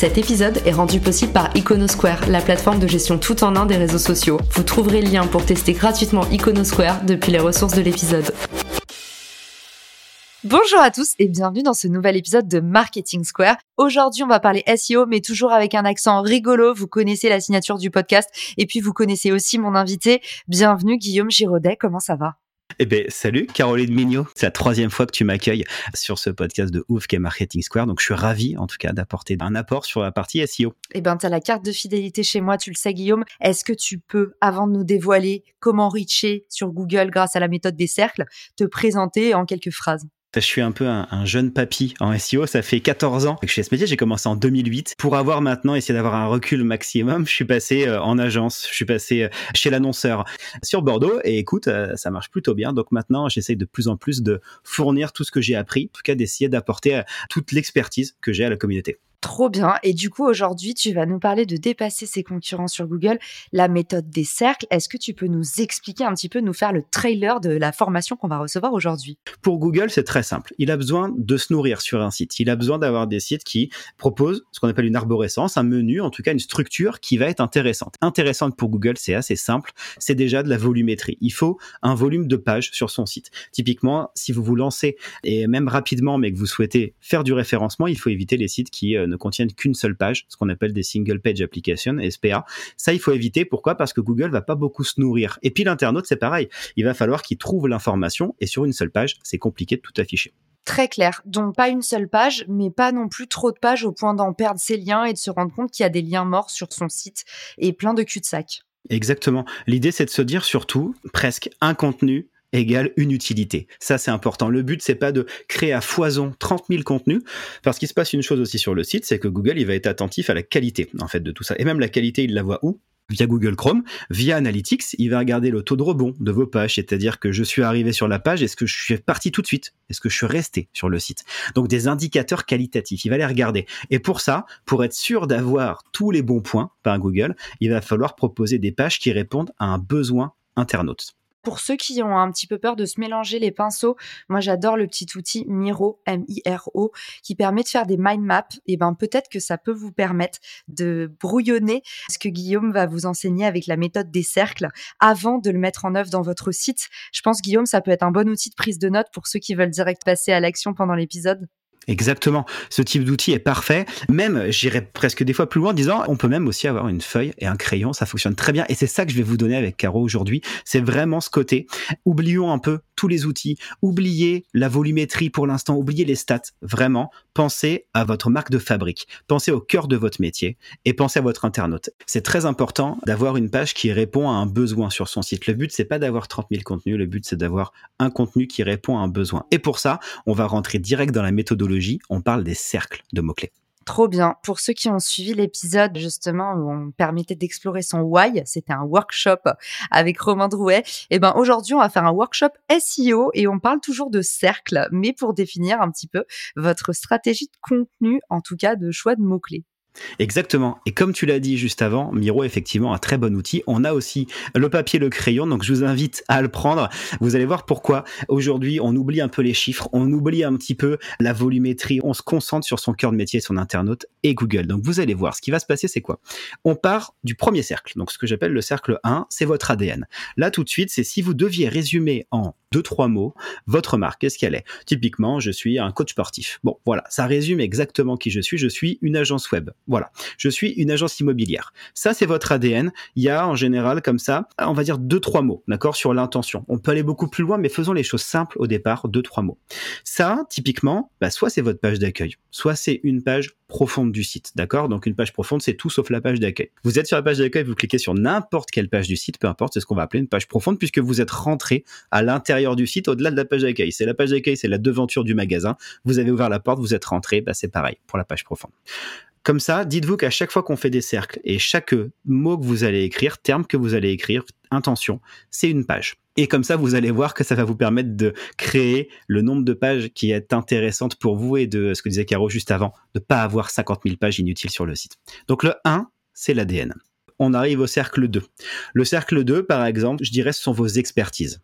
Cet épisode est rendu possible par Iconosquare, la plateforme de gestion tout en un des réseaux sociaux. Vous trouverez le lien pour tester gratuitement Iconosquare depuis les ressources de l'épisode. Bonjour à tous et bienvenue dans ce nouvel épisode de Marketing Square. Aujourd'hui, on va parler SEO, mais toujours avec un accent rigolo. Vous connaissez la signature du podcast et puis vous connaissez aussi mon invité. Bienvenue Guillaume Giraudet, comment ça va? Eh bien, salut Caroline Mignot. C'est la troisième fois que tu m'accueilles sur ce podcast de ouf qu'est Marketing Square. Donc, je suis ravi, en tout cas, d'apporter un apport sur la partie SEO. Eh ben, tu as la carte de fidélité chez moi, tu le sais, Guillaume. Est-ce que tu peux, avant de nous dévoiler comment reacher sur Google grâce à la méthode des cercles, te présenter en quelques phrases? Je suis un peu un, jeune papy en SEO. Ça fait 14 ans que je fais ce métier. J'ai commencé en 2008. Pour avoir maintenant essayé d'avoir un recul maximum, je suis passé euh, en agence. Je suis passé euh, chez l'annonceur sur Bordeaux. Et écoute, euh, ça marche plutôt bien. Donc maintenant, j'essaye de plus en plus de fournir tout ce que j'ai appris. En tout cas, d'essayer d'apporter toute l'expertise que j'ai à la communauté. Trop bien. Et du coup, aujourd'hui, tu vas nous parler de dépasser ses concurrents sur Google, la méthode des cercles. Est-ce que tu peux nous expliquer un petit peu, nous faire le trailer de la formation qu'on va recevoir aujourd'hui? Pour Google, c'est très simple. Il a besoin de se nourrir sur un site. Il a besoin d'avoir des sites qui proposent ce qu'on appelle une arborescence, un menu, en tout cas une structure qui va être intéressante. Intéressante pour Google, c'est assez simple. C'est déjà de la volumétrie. Il faut un volume de pages sur son site. Typiquement, si vous vous lancez, et même rapidement, mais que vous souhaitez faire du référencement, il faut éviter les sites qui euh, ne contiennent qu'une seule page, ce qu'on appelle des single page applications, SPA. Ça, il faut éviter. Pourquoi? Parce que Google va pas beaucoup se nourrir. Et puis l'internaute, c'est pareil. Il va falloir qu'il trouve l'information et sur une seule page, c'est compliqué de tout afficher. Très clair. Donc pas une seule page, mais pas non plus trop de pages au point d'en perdre ses liens et de se rendre compte qu'il y a des liens morts sur son site et plein de cul-de-sac. Exactement. L'idée, c'est de se dire surtout presque un contenu égale une utilité. Ça, c'est important. Le but, c'est pas de créer à foison 30 000 contenus, parce qu'il se passe une chose aussi sur le site, c'est que Google, il va être attentif à la qualité, en fait, de tout ça. Et même la qualité, il la voit où? Via Google Chrome, via Analytics, il va regarder le taux de rebond de vos pages, c'est-à-dire que je suis arrivé sur la page, est-ce que je suis parti tout de suite? Est-ce que je suis resté sur le site? Donc des indicateurs qualitatifs, il va les regarder. Et pour ça, pour être sûr d'avoir tous les bons points par Google, il va falloir proposer des pages qui répondent à un besoin internaute. Pour ceux qui ont un petit peu peur de se mélanger les pinceaux, moi j'adore le petit outil Miro, M-I-R-O, qui permet de faire des mind maps. Et ben peut-être que ça peut vous permettre de brouillonner ce que Guillaume va vous enseigner avec la méthode des cercles avant de le mettre en œuvre dans votre site. Je pense Guillaume, ça peut être un bon outil de prise de notes pour ceux qui veulent direct passer à l'action pendant l'épisode. Exactement. Ce type d'outil est parfait. Même, j'irais presque des fois plus loin en disant, on peut même aussi avoir une feuille et un crayon. Ça fonctionne très bien. Et c'est ça que je vais vous donner avec Caro aujourd'hui. C'est vraiment ce côté. Oublions un peu les outils. Oubliez la volumétrie pour l'instant. Oubliez les stats. Vraiment, pensez à votre marque de fabrique. Pensez au cœur de votre métier et pensez à votre internaute. C'est très important d'avoir une page qui répond à un besoin sur son site. Le but, c'est pas d'avoir 30 000 contenus. Le but, c'est d'avoir un contenu qui répond à un besoin. Et pour ça, on va rentrer direct dans la méthodologie on parle des cercles de mots-clés. Trop bien. Pour ceux qui ont suivi l'épisode justement où on permettait d'explorer son why, c'était un workshop avec Romain Drouet. Et eh ben aujourd'hui, on va faire un workshop SEO et on parle toujours de cercles, mais pour définir un petit peu votre stratégie de contenu, en tout cas de choix de mots-clés. Exactement. Et comme tu l'as dit juste avant, Miro est effectivement un très bon outil. On a aussi le papier, le crayon, donc je vous invite à le prendre. Vous allez voir pourquoi aujourd'hui on oublie un peu les chiffres, on oublie un petit peu la volumétrie, on se concentre sur son cœur de métier, son internaute et Google. Donc vous allez voir, ce qui va se passer, c'est quoi? On part du premier cercle, donc ce que j'appelle le cercle 1, c'est votre ADN. Là tout de suite, c'est si vous deviez résumer en deux, trois mots votre marque, qu'est-ce qu'elle est? Typiquement, je suis un coach sportif. Bon, voilà, ça résume exactement qui je suis. Je suis une agence web. Voilà. Je suis une agence immobilière. Ça, c'est votre ADN. Il y a en général comme ça, on va dire deux, trois mots, d'accord, sur l'intention. On peut aller beaucoup plus loin, mais faisons les choses simples au départ, deux, trois mots. Ça, typiquement, bah, soit c'est votre page d'accueil, soit c'est une page profonde du site, d'accord? Donc une page profonde, c'est tout sauf la page d'accueil. Vous êtes sur la page d'accueil, vous cliquez sur n'importe quelle page du site, peu importe, c'est ce qu'on va appeler une page profonde, puisque vous êtes rentré à l'intérieur du site, au-delà de la page d'accueil. C'est la page d'accueil, c'est la devanture du magasin. Vous avez ouvert la porte, vous êtes rentré, bah, c'est pareil pour la page profonde. Comme ça, dites-vous qu'à chaque fois qu'on fait des cercles et chaque mot que vous allez écrire, terme que vous allez écrire, intention, c'est une page. Et comme ça, vous allez voir que ça va vous permettre de créer le nombre de pages qui est intéressante pour vous et de ce que disait Caro juste avant, de pas avoir 50 000 pages inutiles sur le site. Donc le 1, c'est l'ADN on arrive au cercle 2. Le cercle 2, par exemple, je dirais, ce sont vos expertises.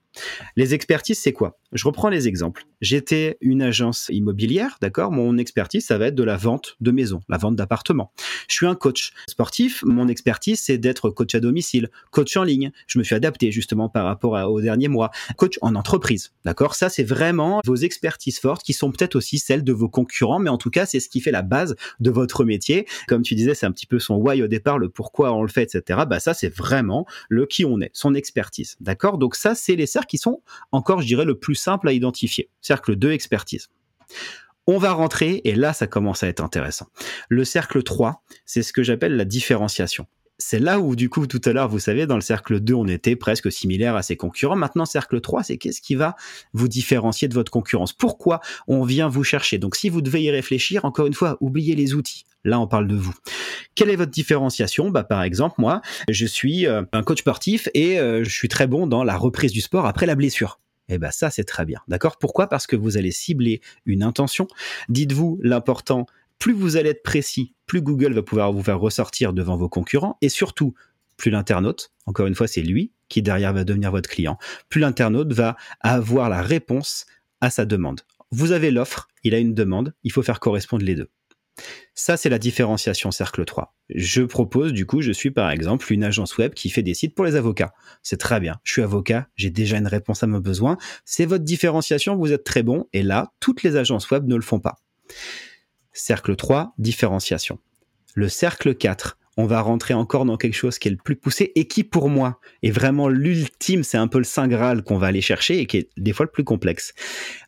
Les expertises, c'est quoi? Je reprends les exemples. J'étais une agence immobilière, d'accord? Mon expertise, ça va être de la vente de maisons, la vente d'appartements. Je suis un coach sportif. Mon expertise, c'est d'être coach à domicile, coach en ligne. Je me suis adapté justement par rapport aux derniers mois. Coach en entreprise, d'accord? Ça, c'est vraiment vos expertises fortes qui sont peut-être aussi celles de vos concurrents, mais en tout cas, c'est ce qui fait la base de votre métier. Comme tu disais, c'est un petit peu son why au départ, le pourquoi on le fait, etc. Bah ça, c'est vraiment le qui on est, son expertise, d'accord? Donc ça, c'est les cercles qui sont encore, je dirais, le plus simple à identifier. Cercle 2, expertise. On va rentrer, et là, ça commence à être intéressant. Le cercle 3, c'est ce que j'appelle la différenciation c'est là où, du coup, tout à l'heure, vous savez, dans le cercle 2, on était presque similaire à ses concurrents. Maintenant, cercle 3, c'est qu'est-ce qui va vous différencier de votre concurrence? Pourquoi on vient vous chercher? Donc, si vous devez y réfléchir, encore une fois, oubliez les outils. Là, on parle de vous. Quelle est votre différenciation? Bah, Par exemple, moi, je suis euh, un coach sportif et euh, je suis très bon dans la reprise du sport après la blessure. Eh ben ça c'est très bien, d'accord? Pourquoi? Parce que vous allez cibler une intention. Dites-vous l'important plus vous allez être précis, plus Google va pouvoir vous faire ressortir devant vos concurrents et surtout, plus l'internaute, encore une fois, c'est lui qui derrière va devenir votre client, plus l'internaute va avoir la réponse à sa demande. Vous avez l'offre, il a une demande, il faut faire correspondre les deux. Ça, c'est la différenciation cercle 3. Je propose, du coup, je suis par exemple une agence web qui fait des sites pour les avocats. C'est très bien. Je suis avocat, j'ai déjà une réponse à mes besoins. C'est votre différenciation, vous êtes très bon. Et là, toutes les agences web ne le font pas. Cercle 3, différenciation. Le cercle 4, on va rentrer encore dans quelque chose qui est le plus poussé et qui pour moi est vraiment l'ultime, c'est un peu le saint graal qu'on va aller chercher et qui est des fois le plus complexe.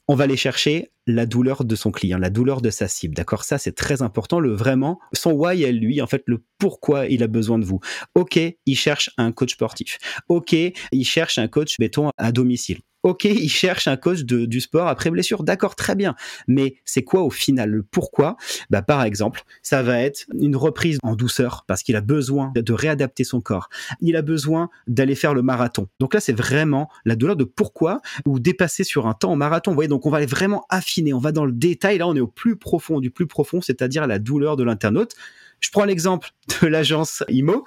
On va aller chercher la douleur de son client, la douleur de sa cible. D'accord? Ça, c'est très important. Le vraiment, son why à lui, en fait, le pourquoi il a besoin de vous. OK, il cherche un coach sportif. OK, il cherche un coach, béton, à domicile. Ok, il cherche un coach du sport après blessure. D'accord, très bien. Mais c'est quoi au final le pourquoi? Bah, Par exemple, ça va être une reprise en douceur parce qu'il a besoin de réadapter son corps. Il a besoin d'aller faire le marathon. Donc là, c'est vraiment la douleur de pourquoi ou dépasser sur un temps au marathon. Vous voyez, donc on va vraiment affiner. On va dans le détail. Là, on est au plus profond du plus profond, c'est-à-dire la douleur de l'internaute. Je prends l'exemple de l'agence IMO.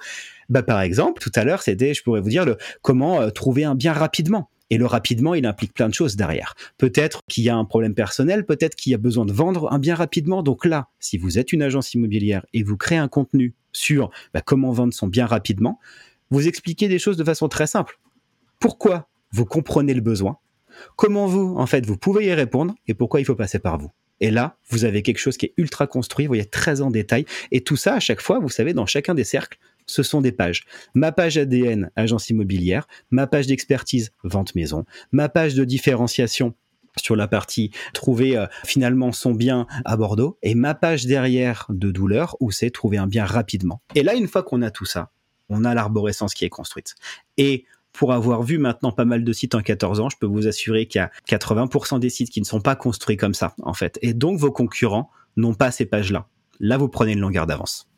Bah, par exemple, tout à l'heure, c'était, je pourrais vous dire, le, comment euh, trouver un bien rapidement. Et le rapidement, il implique plein de choses derrière. Peut-être qu'il y a un problème personnel, peut-être qu'il y a besoin de vendre un bien rapidement. Donc là, si vous êtes une agence immobilière et vous créez un contenu sur bah, comment vendre son bien rapidement, vous expliquez des choses de façon très simple. Pourquoi vous comprenez le besoin? Comment vous, en fait, vous pouvez y répondre et pourquoi il faut passer par vous? Et là, vous avez quelque chose qui est ultra construit, vous voyez, très en détail. Et tout ça, à chaque fois, vous savez, dans chacun des cercles, ce sont des pages. Ma page ADN, agence immobilière, ma page d'expertise, vente maison, ma page de différenciation sur la partie trouver euh, finalement son bien à Bordeaux et ma page derrière de douleur où c'est trouver un bien rapidement. Et là, une fois qu'on a tout ça, on a l'arborescence qui est construite. Et pour avoir vu maintenant pas mal de sites en 14 ans, je peux vous assurer qu'il y a 80% des sites qui ne sont pas construits comme ça, en fait. Et donc, vos concurrents n'ont pas ces pages-là. Là, vous prenez une longueur d'avance.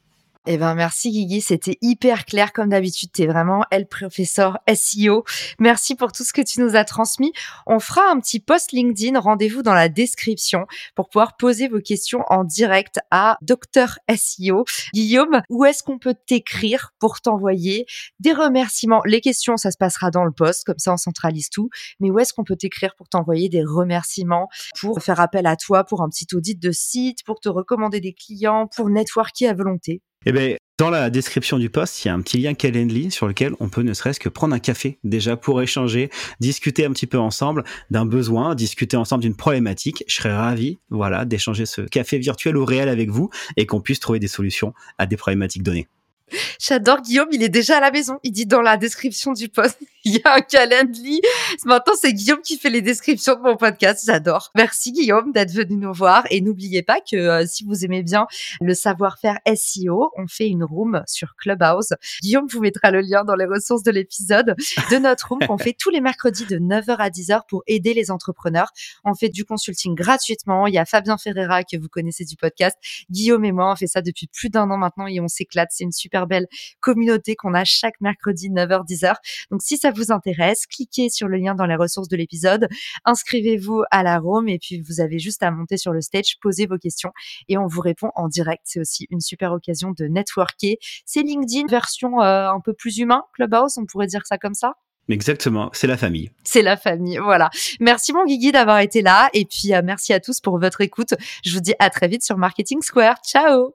Eh ben merci Guigui, c'était hyper clair comme d'habitude. T'es vraiment elle professeur SEO. Merci pour tout ce que tu nous as transmis. On fera un petit post LinkedIn. Rendez-vous dans la description pour pouvoir poser vos questions en direct à Docteur SEO. Guillaume, où est-ce qu'on peut t'écrire pour t'envoyer des remerciements? Les questions, ça se passera dans le post, comme ça on centralise tout. Mais où est-ce qu'on peut t'écrire pour t'envoyer des remerciements, pour faire appel à toi pour un petit audit de site, pour te recommander des clients, pour networker à volonté? Eh bien, dans la description du post, il y a un petit lien Calendly sur lequel on peut ne serait-ce que prendre un café déjà pour échanger, discuter un petit peu ensemble d'un besoin, discuter ensemble d'une problématique. Je serais ravi, voilà, d'échanger ce café virtuel ou réel avec vous et qu'on puisse trouver des solutions à des problématiques données. J'adore Guillaume, il est déjà à la maison. Il dit dans la description du post, il y a un calendrier. Maintenant, c'est Guillaume qui fait les descriptions de mon podcast. J'adore. Merci Guillaume d'être venu nous voir. Et n'oubliez pas que euh, si vous aimez bien le savoir-faire SEO, on fait une room sur Clubhouse. Guillaume vous mettra le lien dans les ressources de l'épisode de notre room qu'on fait tous les mercredis de 9h à 10h pour aider les entrepreneurs. On fait du consulting gratuitement. Il y a Fabien Ferreira que vous connaissez du podcast. Guillaume et moi, on fait ça depuis plus d'un an maintenant et on s'éclate. C'est une super super belle communauté qu'on a chaque mercredi 9h-10h. Donc si ça vous intéresse, cliquez sur le lien dans les ressources de l'épisode, inscrivez-vous à la Rome et puis vous avez juste à monter sur le stage, poser vos questions et on vous répond en direct. C'est aussi une super occasion de networker. C'est LinkedIn version euh, un peu plus humain, Clubhouse, on pourrait dire ça comme ça? Exactement, c'est la famille. C'est la famille, voilà. Merci mon Guigui d'avoir été là et puis euh, merci à tous pour votre écoute. Je vous dis à très vite sur Marketing Square. Ciao